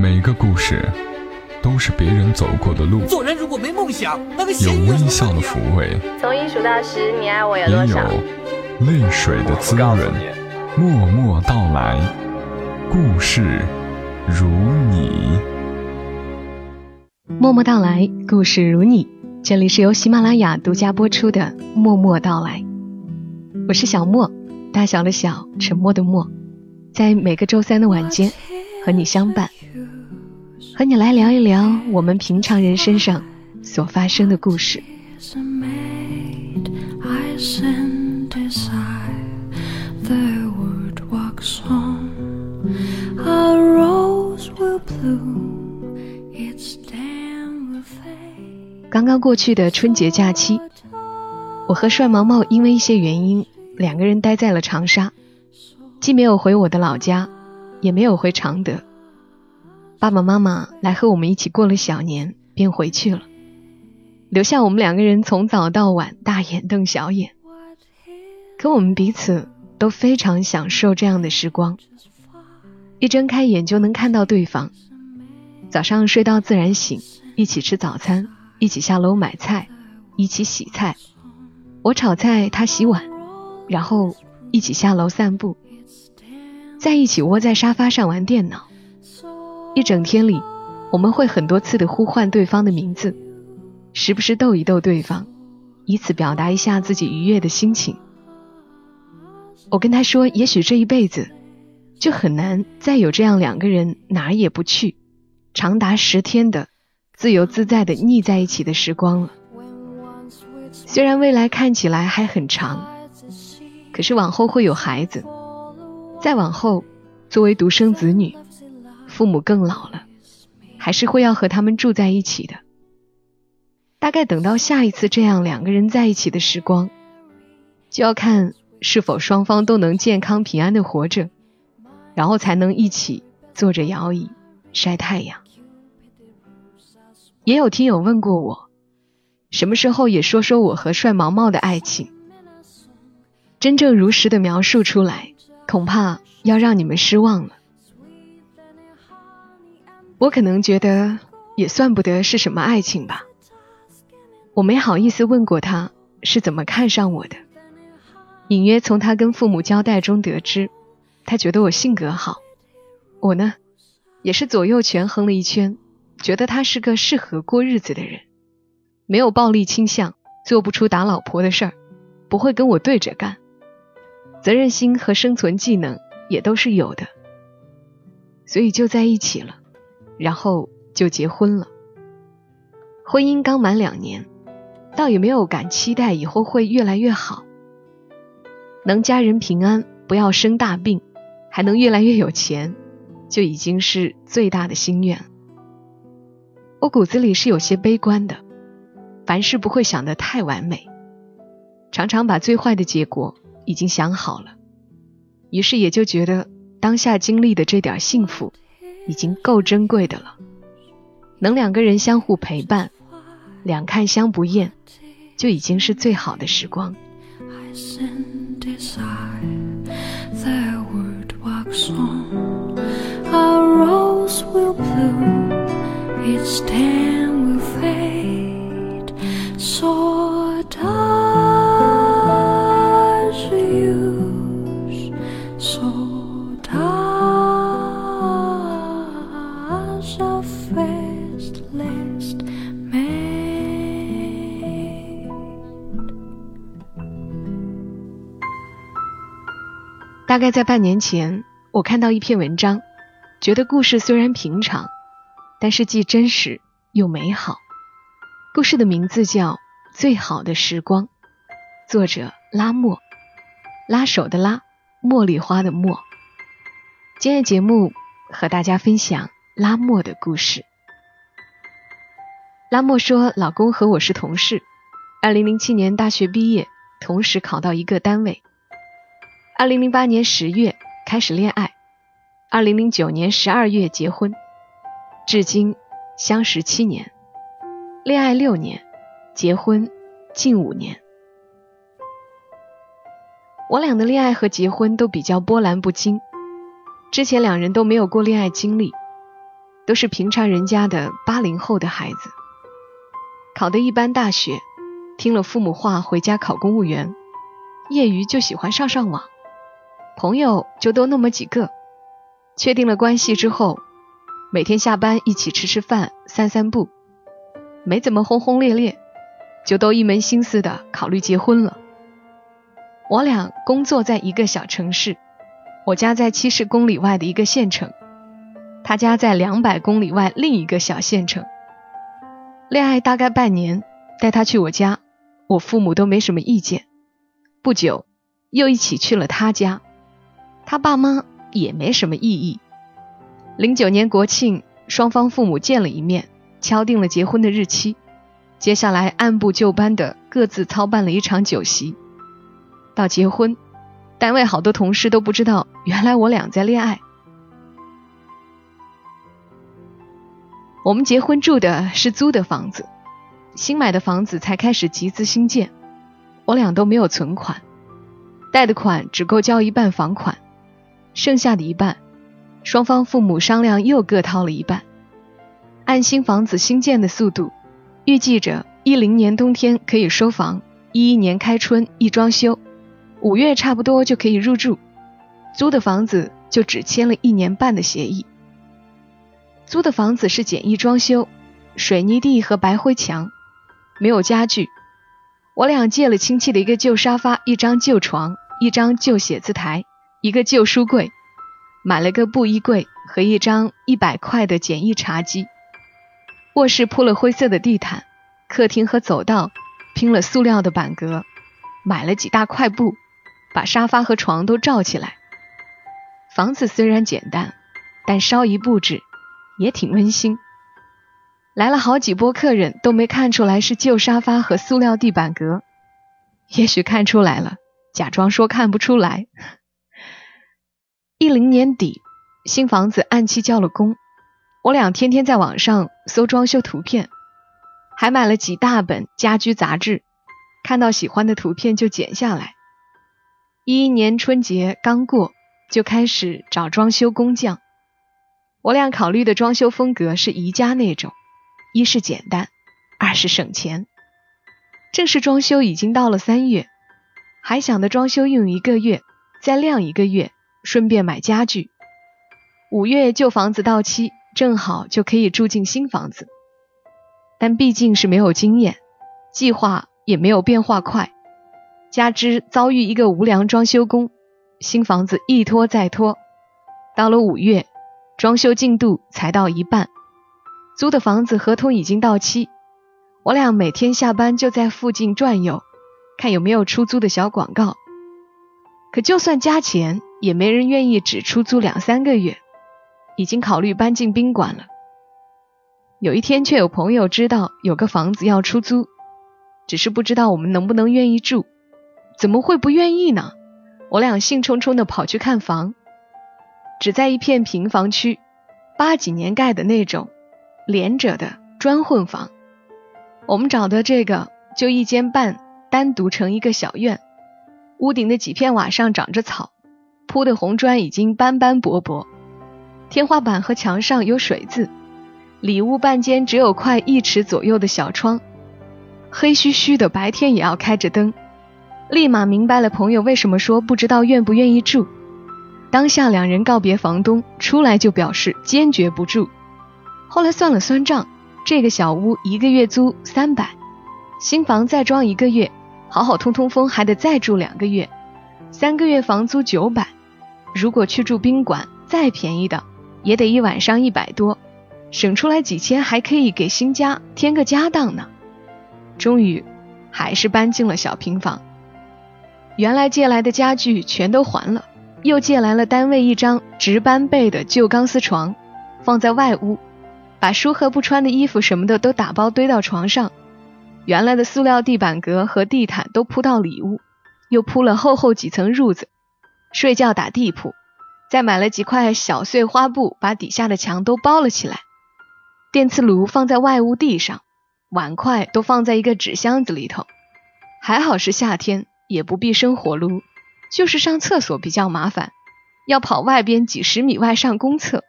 每个故事都是别人走过的路，做人如果没梦想，那个有微笑的抚慰，从一数到十，你爱我有也有？泪水的滋润。默默到来，故事如你。默默到来，故事如你。这里是由喜马拉雅独家播出的《默默到来》，我是小莫，大小的小，沉默的默，在每个周三的晚间和你相伴，和你来聊一聊我们平常人身上所发生的故事。刚刚过去的春节假期，我和帅毛毛因为一些原因，两个人待在了长沙，既没有回我的老家，也没有回常德。爸爸妈妈来和我们一起过了小年，便回去了，留下我们两个人从早到晚大眼瞪小眼。可我们彼此都非常享受这样的时光，一睁开眼就能看到对方。早上睡到自然醒，一起吃早餐，一起下楼买菜，一起洗菜。我炒菜，他洗碗，然后一起下楼散步，在一起窝在沙发上玩电脑。一整天里，我们会很多次的呼唤对方的名字，时不时逗一逗对方，以此表达一下自己愉悦的心情。我跟他说，也许这一辈子就很难再有这样两个人哪儿也不去，长达十天的自由自在的腻在一起的时光了。虽然未来看起来还很长，可是往后会有孩子，再往后，作为独生子女，父母更老了，还是会要和他们住在一起的。大概等到下一次这样两个人在一起的时光，就要看是否双方都能健康平安的活着，然后才能一起坐着摇椅晒太阳。也有听友问过我，什么时候也说说我和帅毛毛的爱情？真正如实的描述出来，恐怕要让你们失望了。我可能觉得也算不得是什么爱情吧。我没好意思问过他是怎么看上我的，隐约从他跟父母交代中得知，他觉得我性格好。我呢，也是左右权衡了一圈，觉得他是个适合过日子的人，没有暴力倾向，做不出打老婆的事儿，不会跟我对着干，责任心和生存技能也都是有的，所以就在一起了，然后就结婚了。婚姻刚满两年，倒也没有敢期待以后会越来越好，能家人平安，不要生大病，还能越来越有钱，就已经是最大的心愿。我骨子里是有些悲观的，凡事不会想得太完美，常常把最坏的结果已经想好了，于是也就觉得当下经历的这点幸福，已经够珍贵的了。能两个人相互陪伴，两看相不厌，就已经是最好的时光。大概在半年前，我看到一篇文章，觉得故事虽然平常，但是既真实又美好。故事的名字叫《最好的时光》，作者拉莫，拉手的拉，茉莉花的茉。今天节目和大家分享拉莫的故事。拉莫说，老公和我是同事，二零零七年大学毕业，同时考到一个单位。二零零八年十月开始恋爱，二零零九年十二月结婚，至今相识七年，恋爱六年，结婚近五年。我俩的恋爱和结婚都比较波澜不惊，之前两人都没有过恋爱经历，都是平常人家的八零后的孩子，考的一般大学，听了父母话回家考公务员，业余就喜欢上上网，朋友就都那么几个，确定了关系之后，每天下班一起吃吃饭、散散步，没怎么轰轰烈烈，就都一门心思的考虑结婚了。我俩工作在一个小城市，我家在七十公里外的一个县城。他家在两百公里外另一个小县城。恋爱大概半年，带他去我家，我父母都没什么意见。不久，又一起去了他家，他爸妈也没什么异议。零九年国庆，双方父母见了一面，敲定了结婚的日期。接下来按部就班的各自操办了一场酒席。到结婚，单位好多同事都不知道，原来我俩在恋爱。我们结婚住的是租的房子，新买的房子才开始集资新建，我俩都没有存款，贷的款只够交一半房款，剩下的一半，双方父母商量又各掏了一半。按新房子新建的速度，预计着一零年冬天可以收房，一一年开春一装修，五月差不多就可以入住，租的房子就只签了一年半的协议。租的房子是简易装修，水泥地和白灰墙，没有家具。我俩借了亲戚的一个旧沙发、一张旧床、一张旧写字台、一个旧书柜，买了个布衣柜和一张一百块的简易茶几。卧室铺了灰色的地毯，客厅和走道拼了塑料的板格，买了几大块布，把沙发和床都罩起来。房子虽然简单，但稍一布置。也挺温馨。来了好几波客人，都没看出来是旧沙发和塑料地板革。也许看出来了，假装说看不出来。一零年底，新房子按期交了工，我俩天天在网上搜装修图片，还买了几大本家居杂志，看到喜欢的图片就剪下来。一一年春节刚过，就开始找装修工匠。我俩考虑的装修风格是宜家那种，一是简单，二是省钱。正式装修已经到了三月，还想着装修用一个月，再晾一个月，顺便买家具。五月旧房子到期，正好就可以住进新房子。但毕竟是没有经验，计划也没有变化快，加之遭遇一个无良装修工，新房子一拖再拖，到了五月。装修进度才到一半，租的房子合同已经到期。我俩每天下班就在附近转悠，看有没有出租的小广告。可就算加钱，也没人愿意只出租两三个月。已经考虑搬进宾馆了。有一天，却有朋友知道有个房子要出租，只是不知道我们能不能愿意住。怎么会不愿意呢？我俩兴冲冲的跑去看房。只在一片平房区，八几年盖的那种连着的砖混房。我们找的这个就一间半，单独成一个小院。屋顶的几片瓦上长着草，铺的红砖已经斑斑驳驳。天花板和墙上有水渍。里屋半间只有块一尺左右的小窗，黑黢黢的，白天也要开着灯。立马明白了朋友为什么说不知道愿不愿意住。当下两人告别房东，出来就表示坚决不住。后来算了算账，这个小屋一个月租三百，新房再装一个月，好好通通风还得再住两个月，三个月房租九百。如果去住宾馆，再便宜的也得一晚上一百多，省出来几千还可以给新家添个家当呢。终于，还是搬进了小平房，原来借来的家具全都还了。又借来了单位一张值班备的旧钢丝床，放在外屋，把书和不穿的衣服什么的都打包堆到床上。原来的塑料地板革和地毯都铺到里屋，又铺了厚厚几层褥子，睡觉打地铺。再买了几块小碎花布，把底下的墙都包了起来。电磁炉放在外屋地上，碗筷都放在一个纸箱子里头。还好是夏天，也不必生火炉。就是上厕所比较麻烦，要跑外边几十米外上公厕。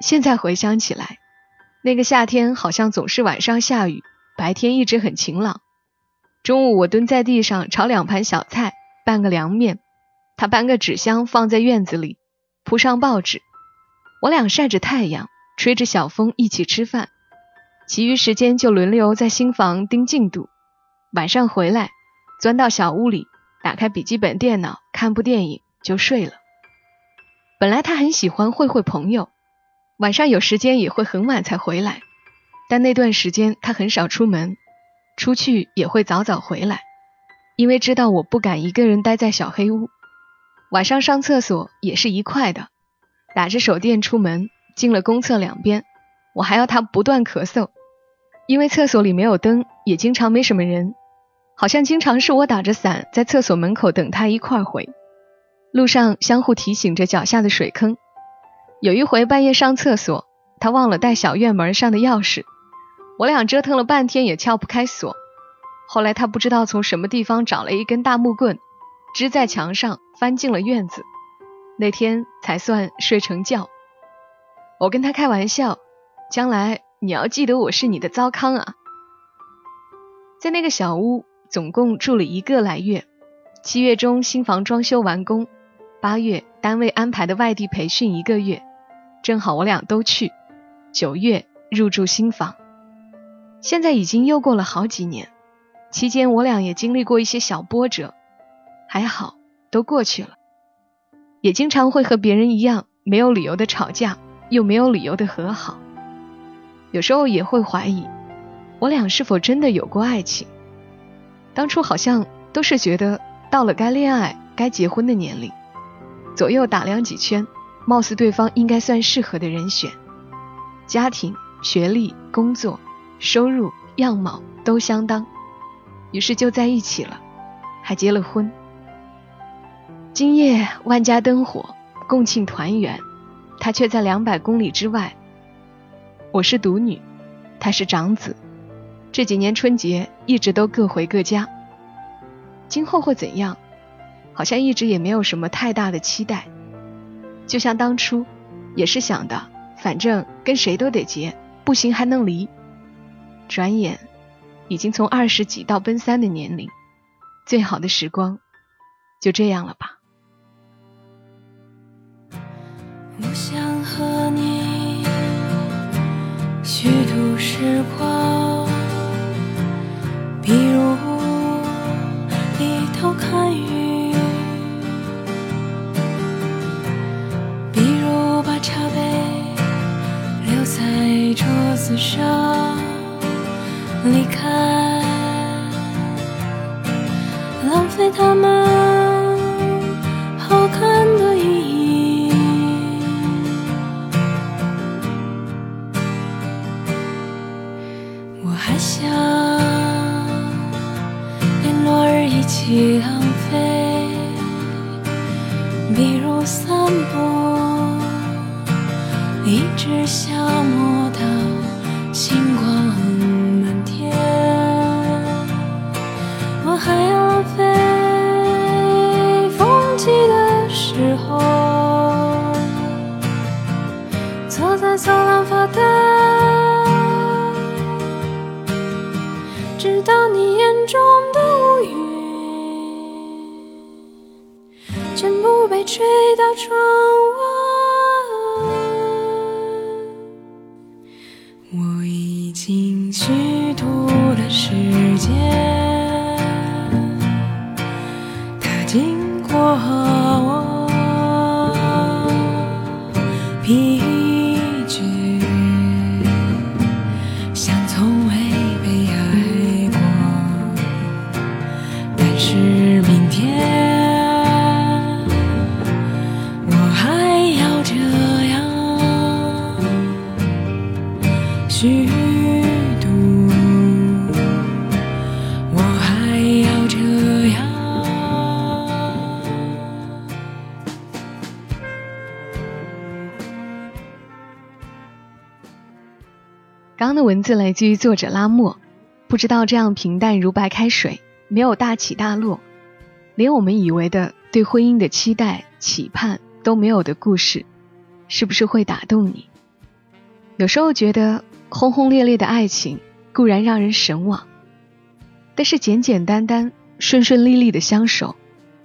现在回想起来，那个夏天好像总是晚上下雨，白天一直很晴朗。中午我蹲在地上炒两盘小菜，拌个凉面，他搬个纸箱放在院子里，铺上报纸，我俩晒着太阳，吹着小风一起吃饭，其余时间就轮流在新房盯进度。晚上回来，钻到小屋里，打开笔记本电脑看部电影就睡了。本来他很喜欢会会朋友，晚上有时间也会很晚才回来，但那段时间他很少出门。出去也会早早回来，因为知道我不敢一个人待在小黑屋。晚上上厕所也是一块的，打着手电出门，进了公厕两边，我还要他不断咳嗽，因为厕所里没有灯，也经常没什么人，好像经常是我打着伞在厕所门口等他一块回。路上相互提醒着脚下的水坑。有一回半夜上厕所，他忘了带小院门上的钥匙。我俩折腾了半天也撬不开锁，后来他不知道从什么地方找了一根大木棍，支在墙上翻进了院子，那天才算睡成觉。我跟他开玩笑，将来你要记得我是你的糟糠啊。在那个小屋总共住了一个来月，七月中新房装修完工，八月单位安排的外地培训一个月，正好我俩都去，九月入住新房。现在已经又过了好几年，期间我俩也经历过一些小波折，还好都过去了。也经常会和别人一样，没有理由的吵架，又没有理由的和好。有时候也会怀疑，我俩是否真的有过爱情？当初好像都是觉得到了该恋爱、该结婚的年龄，左右打量几圈，貌似对方应该算适合的人选，家庭、学历、工作。收入、样貌都相当，于是就在一起了，还结了婚。今夜万家灯火，共庆团圆，他却在两百公里之外。我是独女，他是长子，这几年春节一直都各回各家。今后会怎样？好像一直也没有什么太大的期待。就像当初，也是想的，反正跟谁都得结，不行还能离。转眼，已经从二十几到奔三的年龄，最好的时光就这样了吧。不想和你虚度时光，想连落日一起浪费，比如散步，一直消磨。到刚的文字来自于作者拉莫，不知道这样平淡如白开水，没有大起大落，连我们以为的对婚姻的期待、期盼都没有的故事，是不是会打动你？有时候觉得轰轰烈烈的爱情固然让人神往，但是简简单单、顺顺利利的相守，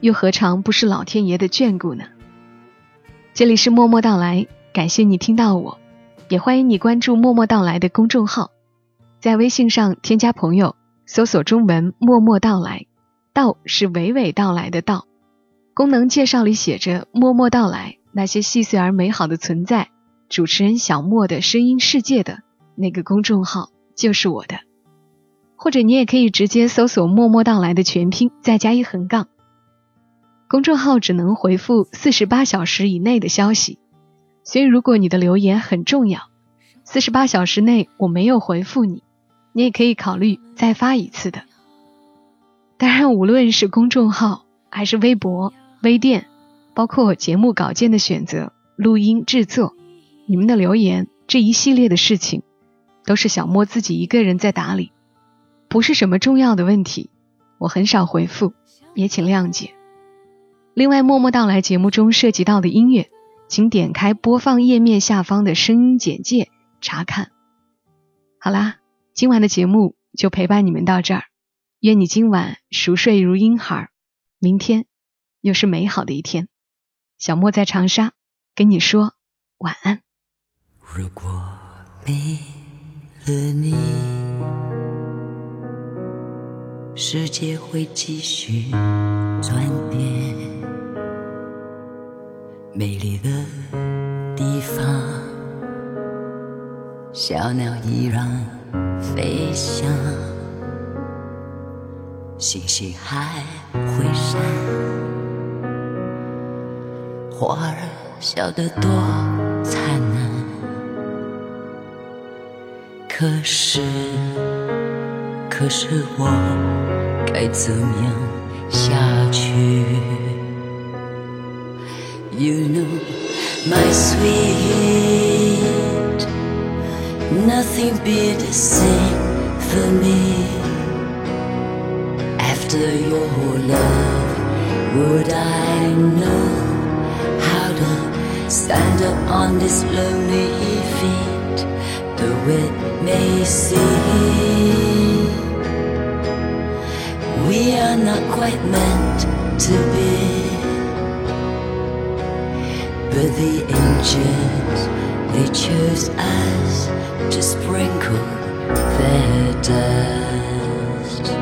又何尝不是老天爷的眷顾呢？这里是默默到来，感谢你听到我，也欢迎你关注默默到来的公众号，在微信上添加朋友，搜索中文默默到来，到是娓娓道来的道。功能介绍里写着“默默到来”，那些细碎而美好的存在。主持人小莫的声音世界的那个公众号就是我的，或者你也可以直接搜索“默默到来”的全拼，再加一横杠。公众号只能回复四十八小时以内的消息，所以如果你的留言很重要，四十八小时内我没有回复你，你也可以考虑再发一次的。当然，无论是公众号还是微博、微店，包括节目稿件的选择、录音制作。你们的留言这一系列的事情，都是小莫自己一个人在打理，不是什么重要的问题，我很少回复，也请谅解。另外，默默到来节目中涉及到的音乐，请点开播放页面下方的声音简介查看。好啦，今晚的节目就陪伴你们到这儿，愿你今晚熟睡如婴孩，明天又是美好的一天。小莫在长沙跟你说晚安。如果没了你，世界会继续转变。美丽的地方，小鸟依然飞翔，星星还会闪，花儿笑得多灿烂。可是，可是我该怎样下去？You know, my sweet, nothing be the same for me. After your love, would I know how to stand up on this lonely feet? The wind may seem we are not quite meant to be, but the angels they chose us to sprinkle their dust.